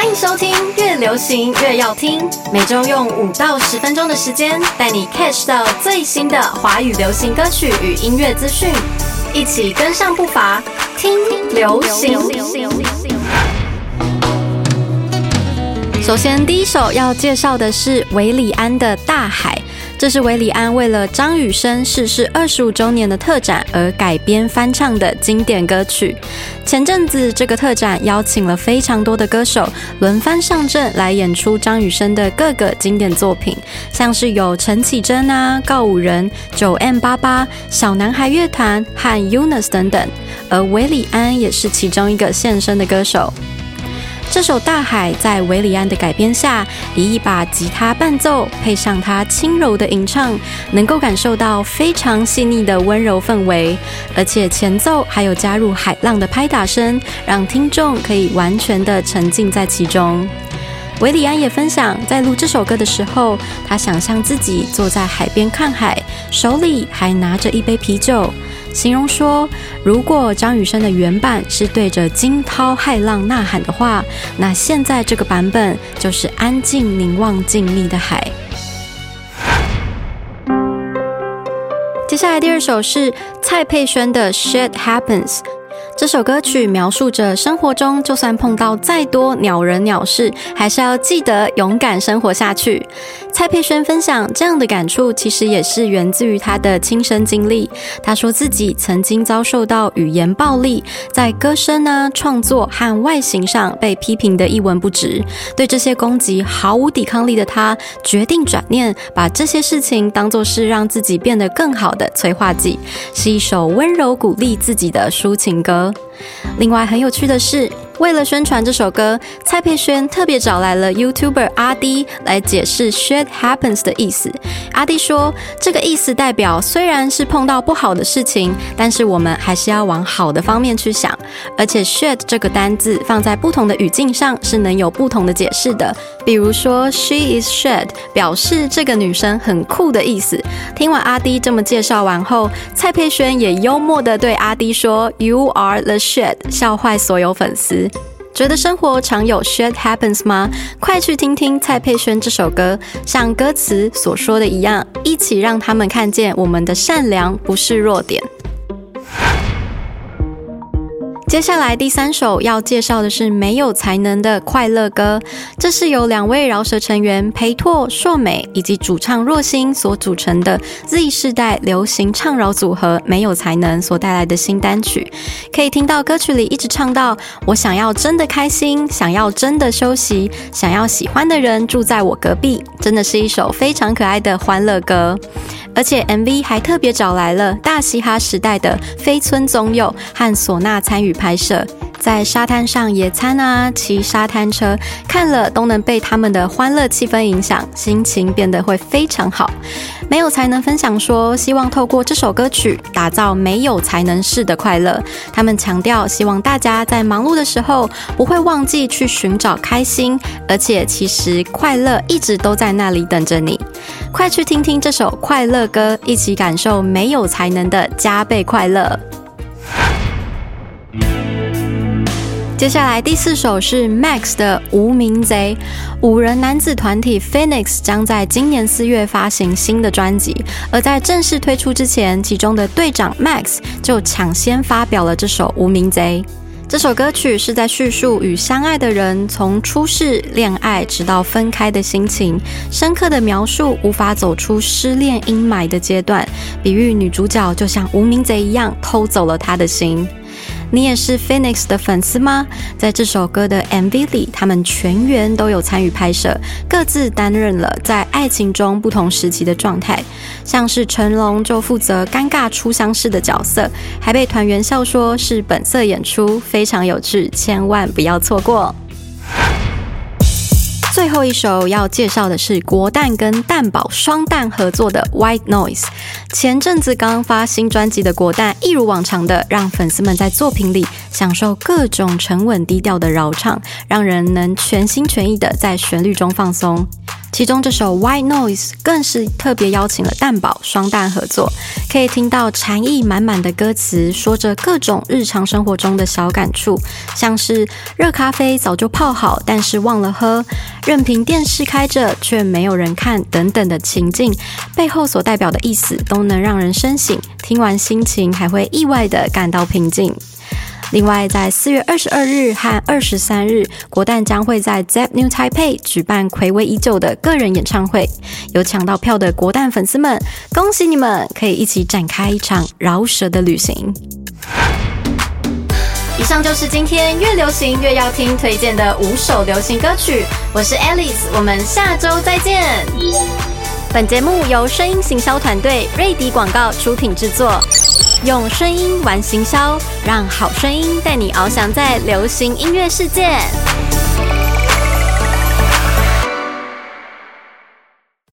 欢迎收听《越流行越要听》，每周用五到十分钟的时间，带你 catch 到最新的华语流行歌曲与音乐资讯，一起跟上步伐，听流行。首先，第一首要介绍的是韦礼安的《大海》。这是韦礼安为了张雨生逝世二十五周年的特展而改编翻唱的经典歌曲。前阵子，这个特展邀请了非常多的歌手轮番上阵来演出张雨生的各个经典作品，像是有陈绮贞啊、告五人、九 M 八八、小男孩乐团和 UNUS 等等，而韦礼安也是其中一个现身的歌手。这首《大海》在维里安的改编下，以一把吉他伴奏，配上他轻柔的吟唱，能够感受到非常细腻的温柔氛围。而且前奏还有加入海浪的拍打声，让听众可以完全的沉浸在其中。维里安也分享，在录这首歌的时候，他想象自己坐在海边看海，手里还拿着一杯啤酒。形容说，如果张雨生的原版是对着惊涛骇浪呐喊的话，那现在这个版本就是安静凝望静谧的海。接下来第二首是蔡佩轩的《Shit Happens》。这首歌曲描述着生活中，就算碰到再多鸟人鸟事，还是要记得勇敢生活下去。蔡佩轩分享这样的感触，其实也是源自于他的亲身经历。他说自己曾经遭受到语言暴力，在歌声啊、创作和外形上被批评的一文不值。对这些攻击毫无抵抗力的他，决定转念，把这些事情当作是让自己变得更好的催化剂，是一首温柔鼓励自己的抒情歌。另外很有趣的是。为了宣传这首歌，蔡佩轩特别找来了 YouTuber 阿 D 来解释 “shit happens” 的意思。阿 D 说，这个意思代表虽然是碰到不好的事情，但是我们还是要往好的方面去想。而且 “shit” 这个单字放在不同的语境上是能有不同的解释的。比如说，“she is shit” 表示这个女生很酷的意思。听完阿 D 这么介绍完后，蔡佩轩也幽默的对阿 D 说：“You are the shit”，笑坏所有粉丝。觉得生活常有 shit happens 吗？快去听听蔡佩轩这首歌，像歌词所说的一样，一起让他们看见我们的善良不是弱点。接下来第三首要介绍的是没有才能的快乐歌，这是由两位饶舌成员裴拓、硕美以及主唱若星所组成的 Z 世代流行唱饶组合没有才能所带来的新单曲。可以听到歌曲里一直唱到“我想要真的开心，想要真的休息，想要喜欢的人住在我隔壁”，真的是一首非常可爱的欢乐歌。而且 MV 还特别找来了大嘻哈时代的飞村宗佑和唢呐参与拍摄，在沙滩上野餐啊，骑沙滩车，看了都能被他们的欢乐气氛影响，心情变得会非常好。没有才能分享说，希望透过这首歌曲打造没有才能式的快乐。他们强调，希望大家在忙碌的时候不会忘记去寻找开心，而且其实快乐一直都在那里等着你。快去听听这首快乐歌，一起感受没有才能的加倍快乐。接下来第四首是 Max 的《无名贼》，五人男子团体 Phoenix 将在今年四月发行新的专辑，而在正式推出之前，其中的队长 Max 就抢先发表了这首《无名贼》。这首歌曲是在叙述与相爱的人从初识、恋爱直到分开的心情，深刻的描述无法走出失恋阴霾的阶段，比喻女主角就像无名贼一样偷走了他的心。你也是 Phoenix 的粉丝吗？在这首歌的 MV 里，他们全员都有参与拍摄，各自担任了在爱情中不同时期的状态。像是成龙就负责尴尬初相识的角色，还被团员笑说是本色演出，非常有趣，千万不要错过。最后一首要介绍的是国蛋跟蛋宝双蛋合作的 White Noise。前阵子刚发新专辑的国蛋，一如往常的让粉丝们在作品里享受各种沉稳低调的饶唱，让人能全心全意的在旋律中放松。其中这首《White Noise》更是特别邀请了蛋宝双蛋合作，可以听到禅意满满的歌词，说着各种日常生活中的小感触，像是热咖啡早就泡好，但是忘了喝；任凭电视开着却没有人看等等的情境，背后所代表的意思都能让人深省，听完心情还会意外的感到平静。另外，在四月二十二日和二十三日，国蛋将会在 Zep New Taipei 举办暌违已久的个人演唱会。有抢到票的国蛋粉丝们，恭喜你们，可以一起展开一场饶舌的旅行。以上就是今天越流行越要听推荐的五首流行歌曲。我是 Alice，我们下周再见。本节目由声音行销团队瑞迪广告出品制作。用声音玩行销，让好声音带你翱翔在流行音乐世界。